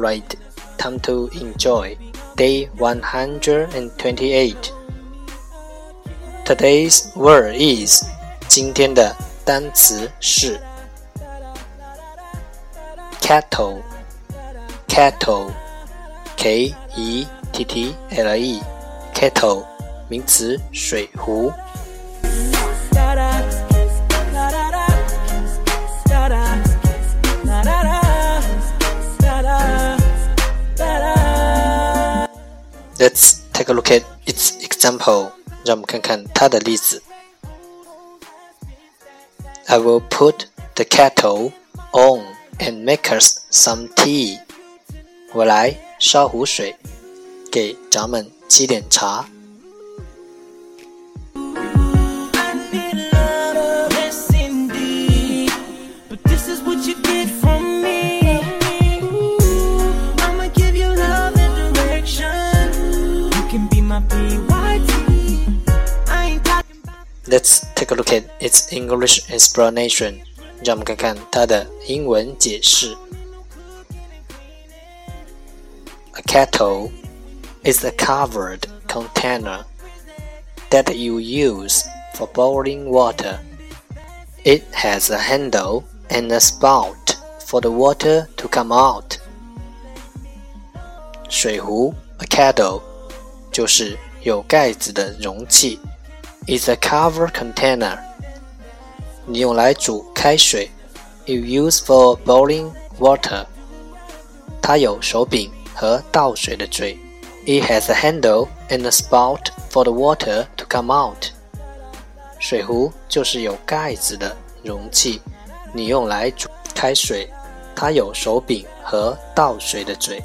right time to enjoy. Day 128. Today's word is 今天的单词是 kettle, kettle, k e t t l e, kettle 名词水壶。Let's take a look at its example. 让我们看看它的例子。I will put the kettle on and make us some tea. 我来烧壶水，给咱们沏点茶。 Let's take a look at its English explanation. 让我们看看它的英文解释。A kettle is a covered container that you use for boiling water. It has a handle and a spout for the water to come out. 水壶 a kettle 就是有盖子的容器。 is a covered container. 你用来煮开水，you use for boiling water. 它有手柄和倒水的嘴。It has a handle and a spout for the water to come out. 水壶就是有盖子的容器，你用来煮开水，它有手柄和倒水的嘴。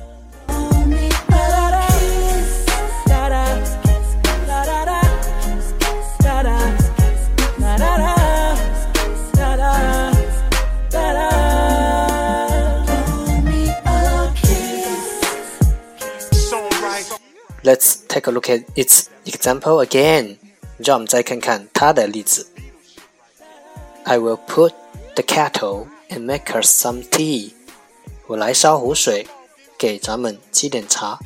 Let's take a look at its example again. 让我们再看看它的例子。I will put the kettle and make us some tea. 我来烧壶水，给咱们沏点茶。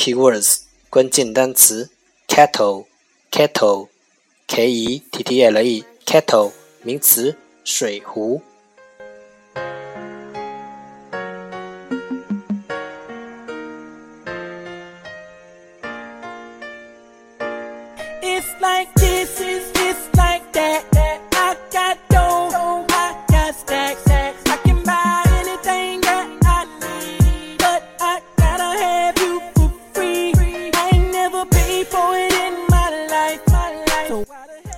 Keywords 关键单词 kettle kettle k e t t l e kettle 名词水壶。